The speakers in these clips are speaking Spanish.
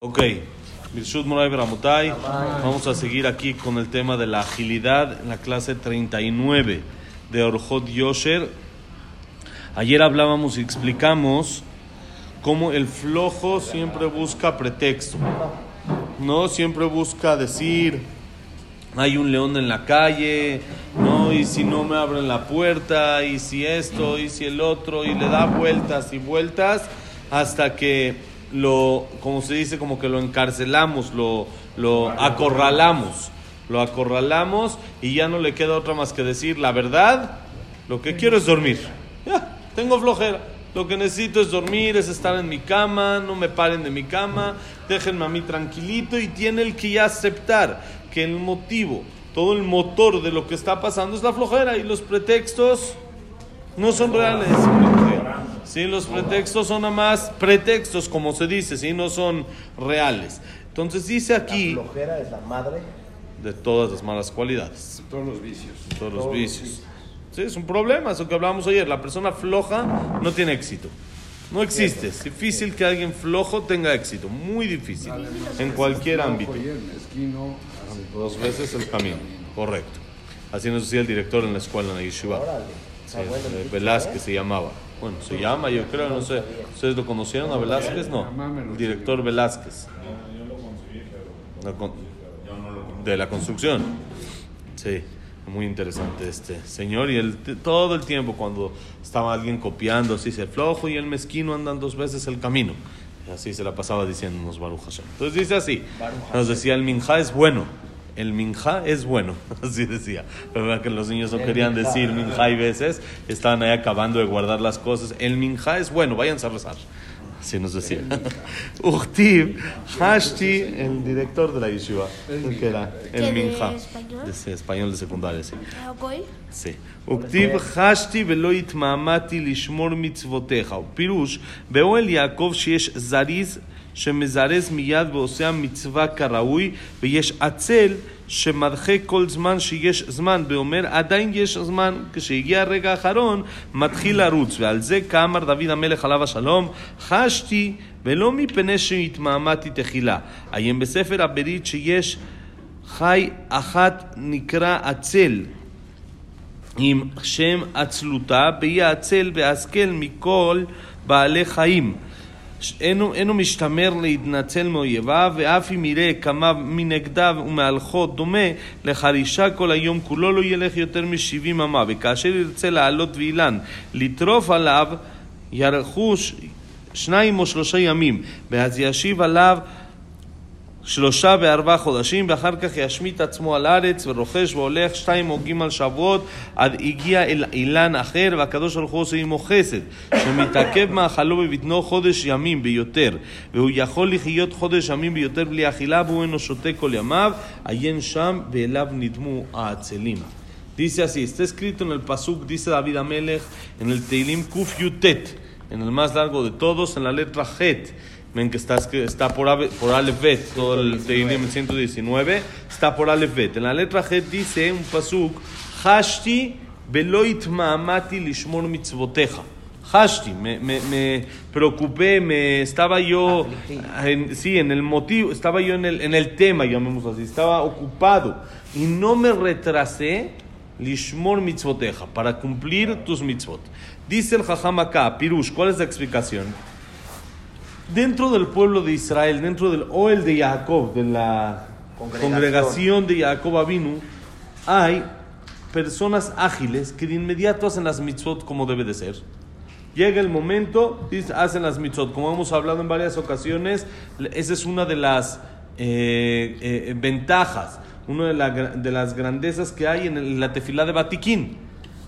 Ok. Vamos a seguir aquí con el tema de la agilidad en la clase 39 de Orjot Yosher. Ayer hablábamos y explicamos cómo el flojo siempre busca pretexto. No siempre busca decir, hay un león en la calle, no, y si no me abren la puerta, y si esto, y si el otro, y le da vueltas y vueltas hasta que lo, como se dice, como que lo encarcelamos, lo, lo acorralamos, lo acorralamos y ya no le queda otra más que decir la verdad, lo que quiero es dormir. Ya, tengo flojera. Lo que necesito es dormir, es estar en mi cama, no me paren de mi cama, déjenme a mí tranquilito y tiene el que ya aceptar que el motivo, todo el motor de lo que está pasando es la flojera y los pretextos no son reales. Sí, los pretextos son nada más pretextos, como se dice, sí, no son reales. Entonces dice aquí La flojera es la madre. de todas las malas cualidades, Todos los vicios. todos los vicios. Sí, es un problema, eso que hablábamos ayer. La persona floja no tiene éxito. No existe. Es difícil que alguien flojo tenga éxito. Muy difícil. En cualquier ámbito. Dos veces el camino. Correcto. Así nos decía el director en la escuela, en la Yeshiva. Sí, Ah, eh, Velázquez ¿eh? se llamaba. Bueno, se llama, yo creo, no sé. ¿Ustedes lo conocieron a Velázquez? No. El director Velázquez. De la construcción. Sí, muy interesante este señor. Y él, todo el tiempo, cuando estaba alguien copiando, así se flojo y el mezquino andan dos veces el camino. Así se la pasaba diciéndonos Baruch Hashem. Entonces dice así: Nos decía, el minja es bueno El minja es bueno, así decía. Pero verdad que los niños no El querían minjá. decir minja y veces, estaban ahí acabando de guardar las cosas. El minja es bueno, váyanse a rezar. Así nos decía. Uchtiv, Hashti, el director de la yeshiva, El que era ¿Que el de minja. español? De ese español de secundaria, sí. אוקיי? Sí. וכתיב חשתי ולא התמהמהתי לשמור מצוותיך. ופירוש, באוהל יעקב שיש זריז שמזרז מיד ועושה המצווה כראוי, ויש עצל שמדחה כל זמן שיש זמן, ואומר עדיין יש זמן, כשהגיע הרגע האחרון, מתחיל לרוץ. ועל זה כאמר דוד המלך עליו השלום, חשתי ולא מפני שהתמהמהתי תחילה. עיין בספר הברית שיש חי אחת נקרא עצל. עם שם עצלותה, והיא העצל וההשכל מכל בעלי חיים. אינו, אינו משתמר להתנצל מאויביו, ואף אם יראה כמה מנגדיו ומהלכות דומה לחרישה כל היום כולו לא ילך יותר משבעים אמה, וכאשר ירצה לעלות ואילן, לטרוף עליו, יארכו ש- שניים או שלושה ימים, ואז ישיב עליו שלושה וארבעה חודשים, ואחר כך ישמיט עצמו על הארץ, ורוכש והולך שתיים או גימל שבועות, עד הגיע אל אילן אחר, והקדוש ברוך הוא עושה עמו חסד, שמתעכב מאכלו בבטנו חודש ימים ביותר, והוא יכול לחיות חודש ימים ביותר בלי אכילה, והוא אינו שותה כל ימיו, עיין שם, ואליו נדמו העצלים. Dice así, está escrito en el Pasuk, dice David Amelech, en el Teilim Kuf Yutet, en el más largo de todos, en la letra Het. Ven que está, está por, por Aleph Bet, todo el Teilim 119, está por Aleph Bet. En la letra Het dice un Pasuk, Hashti veloit ma'amati lishmor mitzvoteja. Hashti, me, me, me preocupé, me estaba yo, en, sí, en el motivo, estaba yo en el, en el tema, llamémoslo así, estaba ocupado y no me retrasé lishmor mitzvoteja, para cumplir tus mitzvot. Dice el Jajam acá, Pirush, ¿cuál es la explicación? Dentro del pueblo de Israel, dentro del Oel de Jacob, de la Congregación. congregación de Jacob Avinu, hay personas ágiles que de inmediato hacen las mitzvot como debe de ser. Llega el momento, hacen las mitzvot. Como hemos hablado en varias ocasiones, esa es una de las eh, eh, ventajas, una de, la de las grandezas que hay en, la tefilá de Batiquín.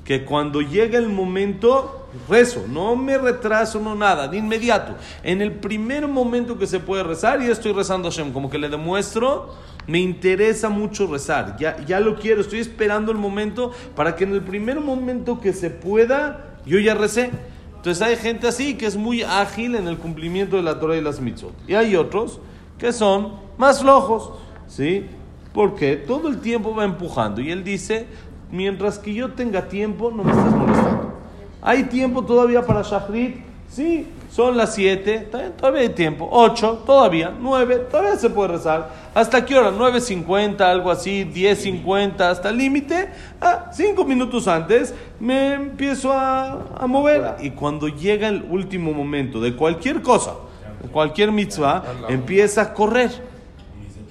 Que cuando llega el momento, rezo, no me retraso, no nada, de inmediato. En el primer momento que se puede rezar, ya estoy rezando a Hashem, como que le demuestro, me interesa mucho rezar, ya, ya lo quiero, estoy esperando el momento para que en el primer momento que se pueda, yo ya recé. Entonces hay gente así que es muy ágil en el cumplimiento de la Torah y las mitzvot. Y hay otros que son más flojos, ¿sí? Porque todo el tiempo va empujando. Y él dice, mientras que yo tenga tiempo, no me estés molestando. Hay tiempo todavía para Shachrit, Sí, son las 7, todavía hay tiempo. 8, todavía. 9, todavía se puede rezar. ¿Hasta qué hora? 9.50, algo así, 10.50, hasta el límite. Ah, 5 minutos antes me empiezo a, a mover. Y cuando llega el último momento de cualquier cosa, de cualquier mitzvah, empieza a correr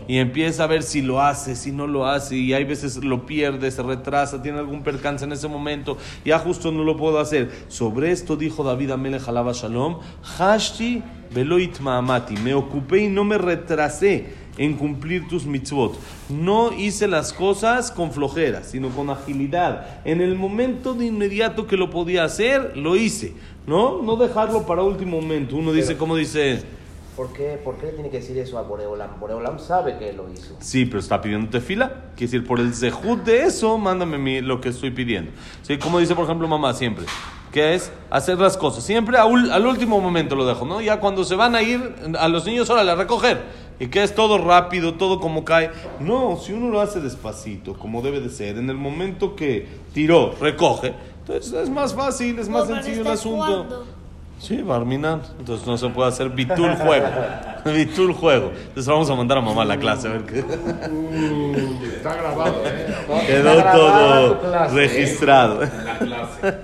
y empieza a ver si lo hace, si no lo hace, y hay veces lo pierde, se retrasa, tiene algún percance en ese momento, ya justo no lo puedo hacer. Sobre esto dijo David Amelech Alaba Shalom, Hashti veloit maamati, me ocupé y no me retrasé en cumplir tus mitzvot. No hice las cosas con flojera, sino con agilidad. En el momento de inmediato que lo podía hacer, lo hice. ¿No? No dejarlo para último momento. Uno dice, como dice... ¿Por qué, ¿Por qué le tiene que decir eso a Boreolam? Boreolam sabe que lo hizo. Sí, pero está pidiendo fila. Quiere decir, por el zehut de eso, mándame mi- lo que estoy pidiendo. Sí, como dice, por ejemplo, mamá siempre. Que es hacer las cosas. Siempre al último momento lo dejo, ¿no? Ya cuando se van a ir a los niños, órale, a recoger. Y que es todo rápido, todo como cae. No, si uno lo hace despacito, como debe de ser, en el momento que tiró, recoge, entonces es más fácil, es más Como sencillo el asunto. jugando. Sí, Barminan. Entonces no se puede hacer bitul juego. bitul juego. Entonces vamos a mandar a mamá a la clase a ver qué. Uh, está grabado, ¿eh? Quedó todo clase, ¿eh? registrado. La clase.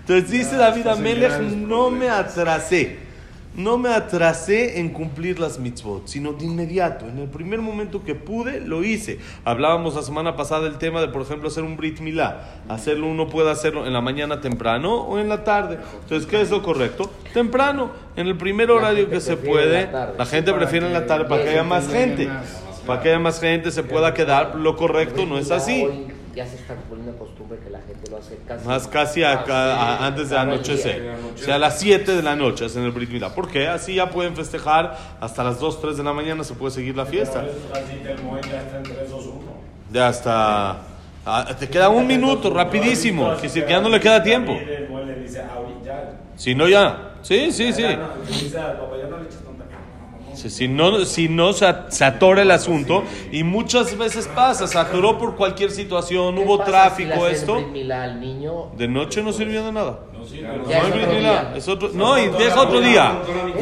Entonces dice David Estás en Amelech, no me problemas". atrasé. No me atrasé en cumplir las mitzvot, sino de inmediato. En el primer momento que pude, lo hice. Hablábamos la semana pasada del tema de, por ejemplo, hacer un Brit Milá. Hacerlo, uno puede hacerlo en la mañana temprano o en la tarde. Entonces, ¿qué es lo correcto? Temprano, en el primer horario que se puede. la gente prefiere en la tarde para que haya más gente. Para que haya más gente se pueda quedar. Lo correcto no es así. ya se está poniendo costumbre que la gente lo hace casi. Más casi a- antes de anochecer. O sea, a las 7 de la noche es en el Brit Milá. ¿Por qué? Así ya pueden festejar hasta las 2, 3 de la mañana se puede seguir la fiesta. Ya hasta... ah, te queda un minuto, rapidísimo. Que ya no le queda tiempo. Si no, ya. Sí, sí, sí. Sí, Si no, si no se, at- se atora el asunto y muchas veces pasa, se atoró por cualquier situación, ¿Qué hubo si tráfico, esto. Al niño? De noche no sirvió de nada. No es hay otro Brit Milá, día. es otro- no, y deja otro día.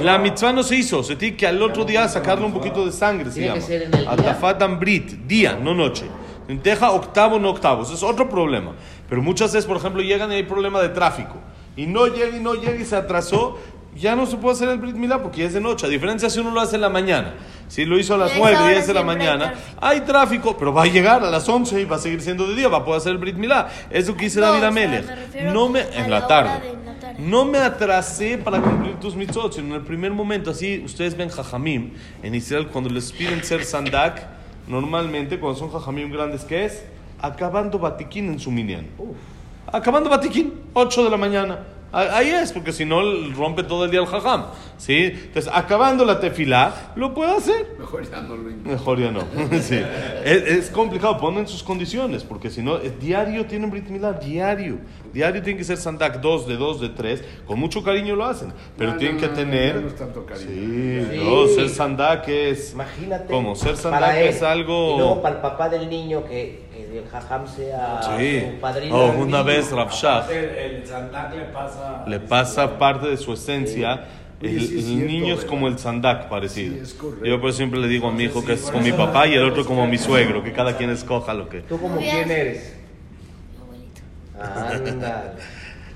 La mitzvah no se hizo. Se tiene que al otro día sacarle un poquito de sangre, se Tiene que llama. ser en el día. Atafat Brit, día, no noche. Deja octavo, no octavo. Eso es otro problema. Pero muchas veces, por ejemplo, llegan y hay problema de tráfico. Y no llega y no llega y se atrasó. Ya no se puede hacer el Brit Milá porque ya es de noche. A diferencia si uno lo hace en la mañana. Si lo hizo a las Y a esa 9 y hora es de la mañana, tráfico. hay tráfico, pero va a llegar a las 11 y va a seguir siendo de día, va a poder hacer el Brit Milá. Eso que dice No, David Amelech. No me, en la tarde. No me atrasé para cumplir tus mitzvot, sino en el primer momento. Así ustedes ven jajamim en Israel cuando les piden ser sandak, normalmente cuando son jajamim grandes, ¿qué es? Acabando batiquín en su minyan. Acabando batiquín, 8 de la mañana. A- Ahí es, porque si no rompe todo el día el jajam. ¿sí? Entonces, acabando la tefilá, lo puede hacer. Mejor ya no lo intento. Mejor ya no. Sí. Es, es complicado, ponen sus condiciones, porque si no, es diario tienen Brit Milá, diario. Diario tiene que ser Sandak 2 de 2 de 3, con mucho cariño lo hacen, pero No, tienen no, que no, tener... no es tanto cariño. Sí, Sí. no, ser Sandak es... Imagínate. ¿Cómo? Ser para Sandak es algo... Y luego para el papá del niño que el jajam sea Sí. su padrino. Oh, una vez Rav Shach El, el sandak le pasa. le pasa parte de su esencia. Oye, El, sí es el cierto, niño es como el sandak parecido. Sí. Yo por siempre le digo a mi hijo que es con mi papá y el otro como mi suegro, que cada quien escoja lo que... ¿Tú como quién eres? Abuelito. Anda.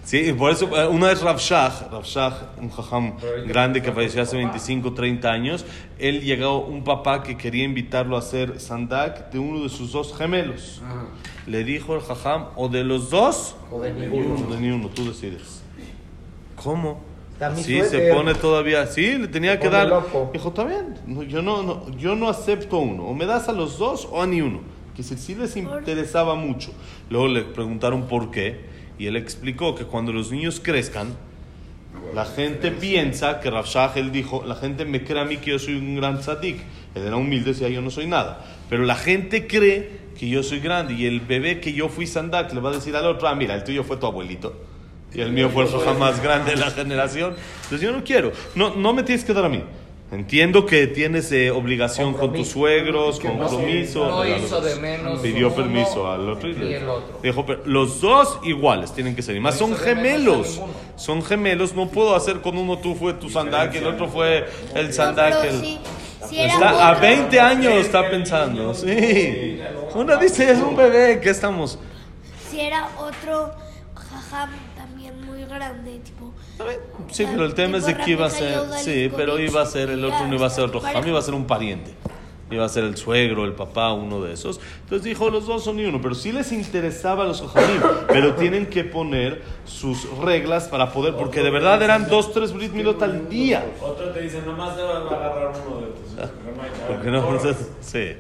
Sí, por eso, eh, una vez Rav Shach, Rav Shach, un jajam grande que falleció hace 25, 30 años, él llegó un papá que quería invitarlo a hacer sandak de uno de sus dos gemelos. Ajá. Le dijo el jajam, o de los dos, O de o ninguno. de ni uno, tú decides. ¿Cómo? Sí, se pone todavía, sí, le tenía Se que dar. loco. Dijo, está bien, no, yo, no, no, yo no acepto uno, o me das a los dos o a ni uno. Que si sí les interesaba mucho. Luego le preguntaron por qué, y él explicó que cuando los niños crezcan, la gente piensa que Rav Shach, él dijo, la gente me cree a mí que yo soy un gran tzadik. Él era humilde, decía yo no soy nada. Pero la gente cree que yo soy grande y el bebé que yo fui sandak le va a decir al otro, ah, mira, el tuyo fue tu abuelito. Y el mío fue el más grande de la generación. Entonces yo no quiero, no, no me tienes que dar a mí. Entiendo que tienes eh, obligación con tus suegros, compromiso. No hizo de menos Pidió uno permiso al otro y, le- el otro. Dijo, pero los dos iguales tienen que ser. Y más No son gemelos. Son gemelos. No puedo hacer con uno tú fue tu sandak y el otro fue el sandak. el- Está a otro- 20 años está pensando. Sí. Una dice, es un bebé. ¿Qué estamos? Si era otro jajam también grande, tipo. Sí, pero el tema es de que iba a ser, sí, pero iba a ser, el otro no iba a ser otro jajam, iba a ser un pariente. Iba a ser el suegro, el papá, uno de esos. Entonces dijo, los dos son ni uno, pero sí les interesaba a los jajamim, pero tienen que poner sus reglas para poder, porque de verdad eran dos, tres brit milot al día. Otro te dice, nomás debes agarrar uno de tus. Porque no, entonces, sí,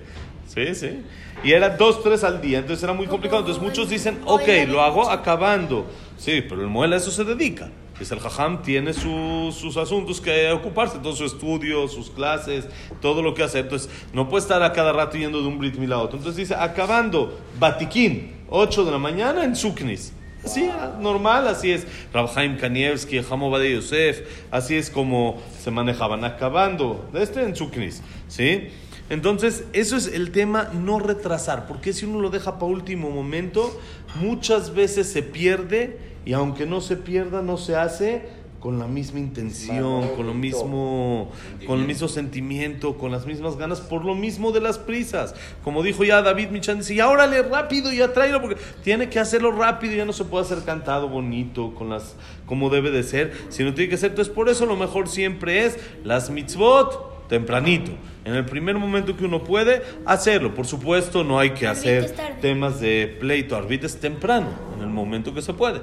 sí, sí. Y era dos, tres al día, entonces era muy complicado. Entonces muchos dicen, ok, lo hago acabando. Sí, pero el muela a eso se dedica. Es el jajam tiene su- sus asuntos que ocuparse, todo su estudio, sus clases, todo lo que hace. Entonces no puede estar a cada rato yendo de un Brit Mil a otro. Entonces dice, acabando, Batiquín, 8 de la mañana en Suknis. Así, ah, normal, así es. Rabhaim Kanievski, Hamobade Yosef, así es como se manejaban, acabando de este en Suknis, ¿sí? Entonces, eso es el tema no retrasar, porque si uno lo deja para último momento, muchas veces se pierde y aunque no se pierda, no se hace con la misma intención, con lo mismo, con el mismo sentimiento, con las mismas ganas, por lo mismo de las prisas. Como dijo ya David Michan, dice, ya órale rápido, ya tráelo, porque tiene que hacerlo rápido, ya no se puede hacer cantado bonito, con las, como debe de ser, sino tiene que ser, entonces por eso lo mejor siempre es las mitzvot tempranito. En el primer momento que uno puede hacerlo. Por supuesto, no hay que hacer temas de pleito. Arbit es temprano, en el momento que se puede.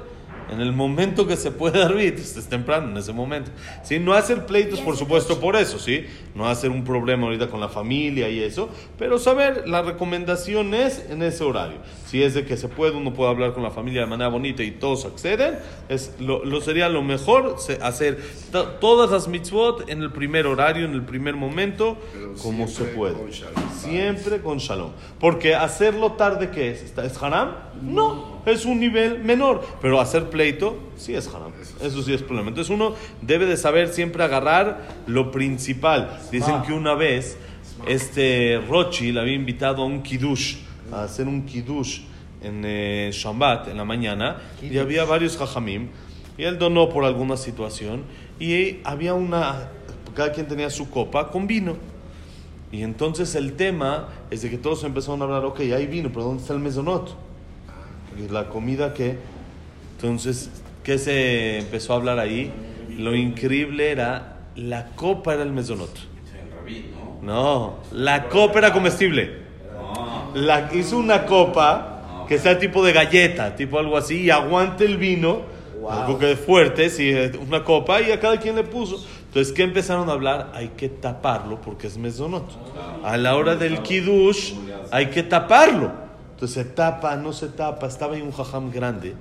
En el momento que se puede arbit, es temprano, en ese momento. ¿Sí? No hacer pleitos, por supuesto, por eso, ¿sí? No hacer un problema ahorita con la familia y eso, pero saber, la recomendación es en ese horario. Si es de que se puede, uno puede hablar con la familia de manera bonita y todos acceden, es lo, lo sería lo mejor hacer to- todas las mitzvot en el primer horario, en el primer momento, Pero como se puede. con shalom. Siempre con shalom. Porque hacerlo tarde, ¿qué es? ¿Está- ¿Es haram? No, es un nivel menor. Pero hacer pleito, sí es haram. Eso sí es problema. Entonces uno debe de saber siempre agarrar lo principal. Dicen que una vez este Rochi le había invitado a un kiddush, a hacer un kiddush en eh, Shabbat, en la mañana, y había varios jajamim, y él donó por alguna situación, y había una, cada quien tenía su copa con vino. Y entonces el tema es de que todos empezaron a hablar, ok, hay vino, pero ¿dónde está el mesonot? La comida que... Entonces, ¿qué se empezó a hablar ahí? Lo increíble era, la copa era el mesonot. No, la copa era comestible. La, hizo una copa que sea tipo de galleta, tipo algo así, y aguante el vino, algo que fuerte, sí, una copa, y a cada quien le puso. Entonces, ¿qué empezaron a hablar? Hay que taparlo porque es mesonot. A la hora del kiddush hay que taparlo. Entonces se tapa, no se tapa. Estaba ahí un jajam grande.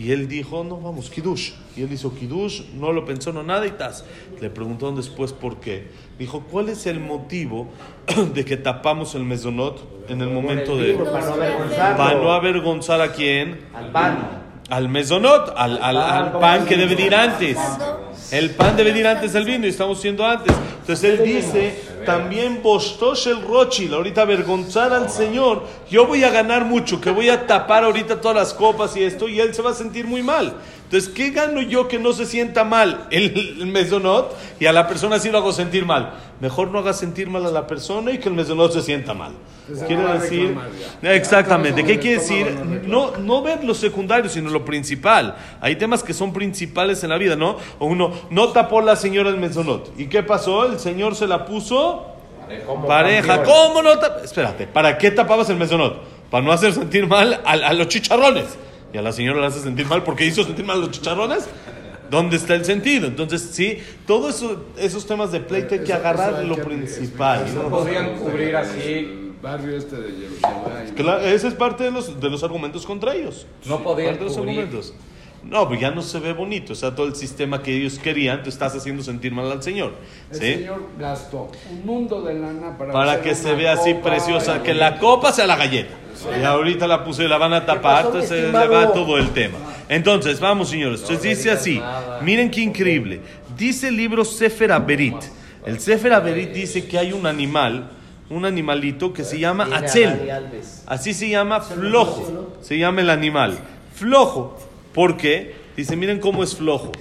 Y él dijo, no, vamos, kiddush. Y él hizo kiddush, no lo pensó, no nada y tas. Le preguntaron después por qué. Dijo, ¿cuál es el motivo de que tapamos el mesonot en el momento de... para no avergonzarlo. Para no avergonzar a quién? Al pan. Al mesonot, al, al, al pan que debe de ir antes. El pan debe de ir antes del vino y estamos siendo antes. Entonces él dice, también Bostosh el Rochil, ahorita avergonzar al Señor, yo voy a ganar mucho, que voy a tapar ahorita todas las copas y esto, y él se va a sentir muy mal. Entonces, ¿qué gano yo que no se sienta mal el, el mesonot y a la persona sí lo hago sentir mal? Mejor no haga sentir mal a la persona y que el mesonot se sienta mal. Entonces, Quiere no decir, ya. exactamente, ¿qué quiere decir? no. No, no ver lo secundario, sino lo principal. Hay temas que son principales en la vida, ¿no? O uno, no tapó la señora el mesonot. ¿Y qué pasó? El señor se la puso Como pareja. campeón. ¿Cómo no tapó? Espérate, ¿para qué tapabas el mesonot? Para no hacer sentir mal a, a los chicharrones. Y a la señora le hace sentir mal porque hizo sentir mal a los chicharrones. ¿Dónde está el sentido? Entonces, sí, todos eso, esos temas de pleito hay que Eso- agarrar lo que principal. ¿no? Podían cubrir así. El barrio este de Jerusalén. Claro, ese es parte de los, de los argumentos contra ellos. No podían Parte de los cubrir. No, pues ya no se ve bonito. O sea, todo el sistema que ellos querían, tú estás haciendo sentir mal al Señor. El ¿sí? señor gastó un mundo de lana para, que se vea así preciosa, y- que la copa sea la galleta. Y ahorita la puse y la van a tapar, pasó, entonces le estimado? va todo el tema. Entonces, vamos señores, entonces dice así, miren qué increíble. Dice el libro Sefer Aberit, El Sefer Averit dice que hay un animal, un animalito que se llama Tiene a Dani Atzel. Alves. Así se llama flojo. Se llama el animal. Flojo. ¿Por qué? Dice, miren cómo es flojo.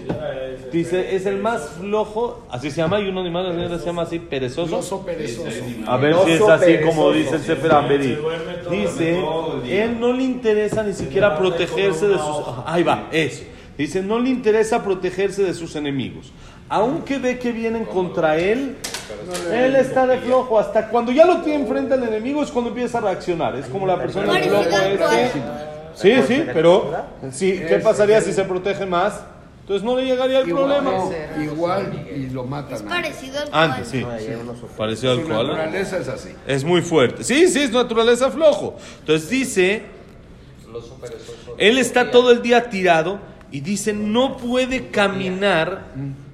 Dice, es el más flojo. Así se llama. Hay un animal que se llama así, perezoso. oso perezoso. A ver si es así como dice el Sefer Amberi. Dice, él no le interesa ni siquiera protegerse de sus... Ahí va, eso. Dice, no le interesa protegerse de sus enemigos. Aunque ve que vienen contra él, él está de flojo. Hasta cuando ya lo tiene enfrente al enemigo es cuando empieza a reaccionar. Es como la persona de flojo este. Sí, sí, pero sí, ¿qué pasaría si se protege más? Entonces no le llegaría el Igual, problema. no, igual y lo matan. Es parecido al Antes, sí. Pareció al Su koala. naturaleza es así. Es muy fuerte. Sí, sí, es naturaleza flojo. Entonces dice, él está todo el día tirado y dice, no puede caminar,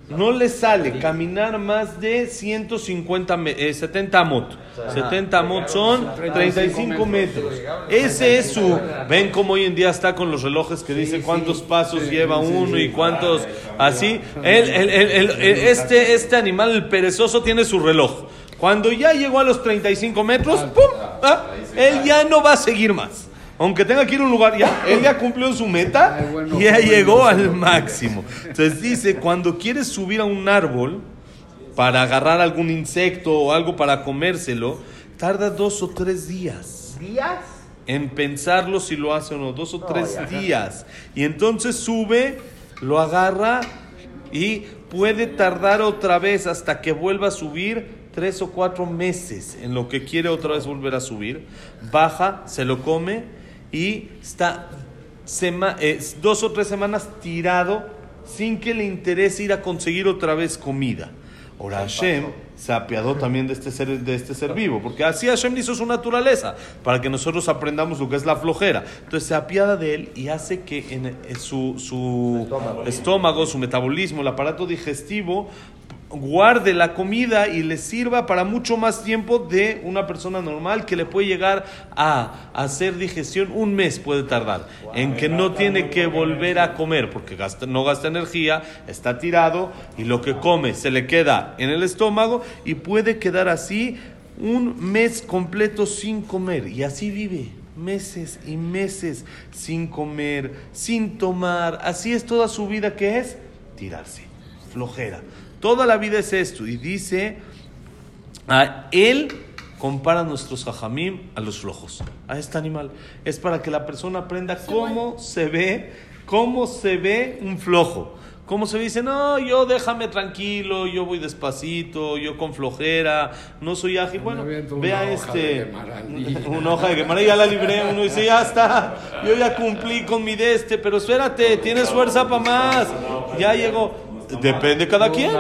no le sale caminar más de 150, me- eh, 70 amot. 70 amot son 35 metros. Ese es su... Ven cómo hoy en día está con los relojes que dice cuántos pasos lleva uno y cuántos... Así. Él- él- él- él- él- este, este animal, el perezoso, tiene su reloj. Cuando ya llegó a los 35 metros, ¡pum! Ah, él ya no va a seguir más. Aunque tenga que ir a un lugar, ya, él ya cumplió su meta Ay, bueno, y ya bueno, llegó bueno. al máximo. Entonces dice, cuando quieres subir a un árbol para agarrar algún insecto o algo para comérselo, tarda dos o tres días días. en pensarlo si lo hace o no, dos o No, tres ya. días. Y entonces sube, lo agarra y puede tardar otra vez hasta que vuelva a subir tres o cuatro meses en lo que quiere otra vez volver a subir. Baja, se lo come y está sema- eh, dos o tres semanas tirado sin que le interese ir a conseguir otra vez comida. Ahora Hashem se apiadó también de este ser, de este ser vivo, porque así Hashem hizo su naturaleza, para que nosotros aprendamos lo que es la flojera. Entonces se apiada de él y hace que en, en su, su Estómago. estómago, su metabolismo, el aparato digestivo, guarde la comida y le sirva para mucho más tiempo de una persona normal que le puede llegar a hacer digestión un mes puede tardar. En que no tiene que volver a comer porque gasta- no gasta energía está tirado y lo que come se le queda en el estómago y puede quedar así un mes completo sin comer. Y así vive meses y meses sin comer sin tomar. Así es toda su vida que es tirarse. Flojera. Toda la vida es esto. Y dice, a él compara a nuestros jajamim a los flojos, a este animal. Es para que la persona aprenda cómo se ve, cómo se ve un flojo. Cómo se dice, no, yo déjame tranquilo, yo voy despacito, yo con flojera, no soy ágil. Bueno, vea una hoja de este, una hoja de Guemarán, ya la libré, uno dice, ya está, yo ya cumplí con mi de este, pero espérate, tienes fuerza para más, ya llegó. Depende cada quien.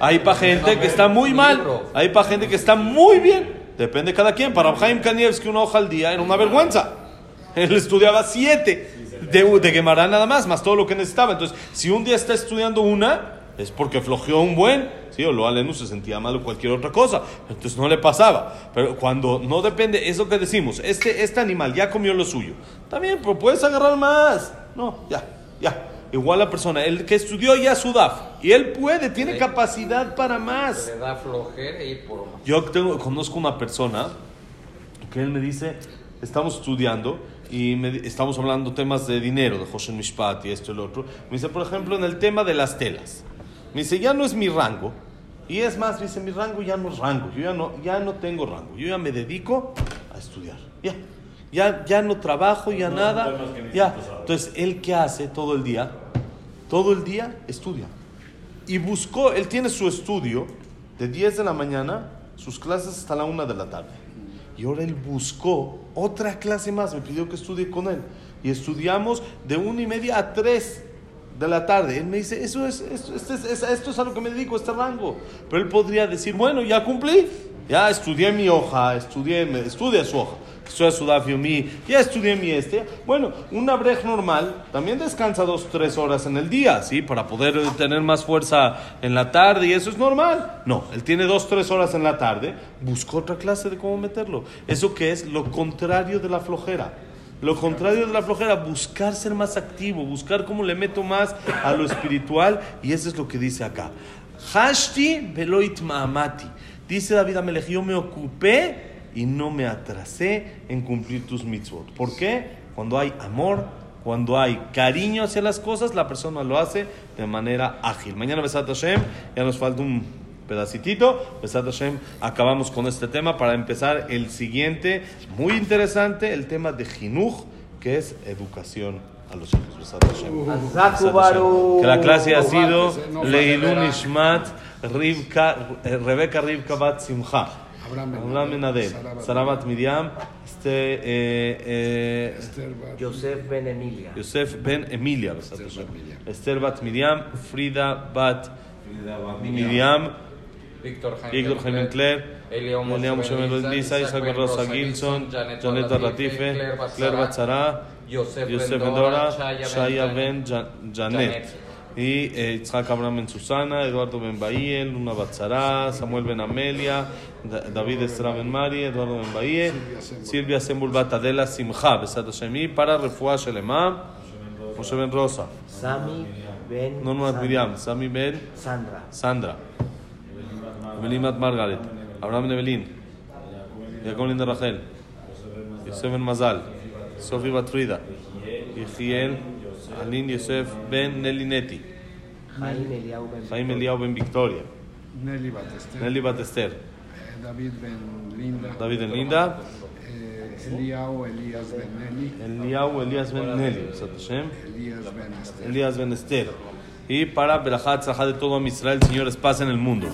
Hay para gente que está muy mal, hay para gente que está muy bien. Depende cada quien. Para Jaime Kanievski una hoja al día era una vergüenza. Él estudiaba siete de, de nada más, más todo lo que necesitaba. Entonces, si un día está estudiando una, es porque flojeó un buen, sí, o lo alenu se sentía mal o cualquier otra cosa. Entonces no le pasaba. Pero cuando no depende, es lo que decimos, este, este animal ya comió lo suyo. También, pero puedes agarrar más. No, ya, ya. Igual la persona, el que estudió ya su DAF, y él puede, tiene capacidad para más. Le da flojera ir por más. Yo tengo, conozco una persona que él me dice, estamos estudiando y me estamos hablando temas de dinero, de José Mishpat y esto y lo otro. Me dice, por ejemplo, en el tema de las telas. Me dice, ya no es mi rango. Y es más, me dice, mi rango ya no es rango. Yo ya no, ya no tengo rango. Yo ya me dedico a estudiar. Ya. Ya, ya no trabajo, ya nada. Ya. Entonces, ¿él qué hace todo el día? Todo el día estudia. Y buscó, él tiene su estudio de 10 de la mañana, sus clases hasta la 1 de la tarde. Y ahora él buscó otra clase más, me pidió que estudie con él. Y estudiamos de 1 y media a 3 de la tarde. Él me dice, eso es, esto, es, es- esto es a lo que me dedico, este rango. Pero él podría decir, bueno, ya cumplí, ya estudié mi hoja, estudié, estudia su hoja. Estudia su daf yomi, ya estudié mi este. Bueno, un abrej normal también descansa dos, tres horas en el día, ¿sí? Para poder tener más fuerza en la tarde y eso es normal. No, él tiene dos, tres horas en la tarde, buscó otra clase de cómo meterlo. Eso que es lo contrario de la flojera. Lo contrario de la flojera, buscar ser más activo, buscar cómo le meto más a lo espiritual y eso es lo que dice acá. Hashti veloit maamati. Dice David Amelech, yo me ocupé y no me atrasé en cumplir tus mitzvot. ¿Por qué? Cuando hay amor, cuando hay cariño hacia las cosas, la persona lo hace de manera ágil. Mañana, Besat Hashem, ya nos falta un pedacitito. Besat Hashem, acabamos con este tema para empezar el siguiente, muy interesante, el tema de Jinuj, que es educación a los hijos. Besat Hashem. Besat Hashem. Que la clase ha sido eh, Leilun. Ishmat eh, Rebeca Rivka Bat Simcha. Abraham Ben Abraham Ben Adel, Sara Bat Sara Bat Miriam, este, eh, eh, Esther Bat- Joseph Ben Emilia. Yosef Ben Emilia, Besat Esther Hashem. Bat Miriam. Esther Bat Miriam, Frida Bat Miriam, Víctor Jaime Víctor Jaime Cler, Eliao Eliao Ben Ben Ben Ben Ben Ben. Y eh, Itzhak Abraham Ben Susana, Eduardo Ben Bahie, Luna Batzara, Samuel Ben Amelia, Da- David Estra Ben Mari, Eduardo Ben Bahie, Silvia Sembul Bat Adela Simcha, Besat para Refuah Shelema, Moshe Ben Rosa, Sami Ben Norma Sandra. Miriam, Sami Ben Sandra. Sandra, Bat Margaret, Abraham Ben Evelyn, Jacob Linda Rachel, Yosef Ben Mazal, Sofi Bat Frida, Yehiel, Alin Yosef Ben Nelly Neti, Jaime Eliau Ben Victoria, Nelly Bat Esther, Nelly Bat Esther, eh, David Ben Linda, David Ben Linda, Eliao Elías Ben Nelly, Eliao Elias Ben Nelly, Besat Hashem, Elías Ben Esther. Elías Ben Esther. Y para Berajat, Tzajat de todo a Israel, señores, paz en el mundo.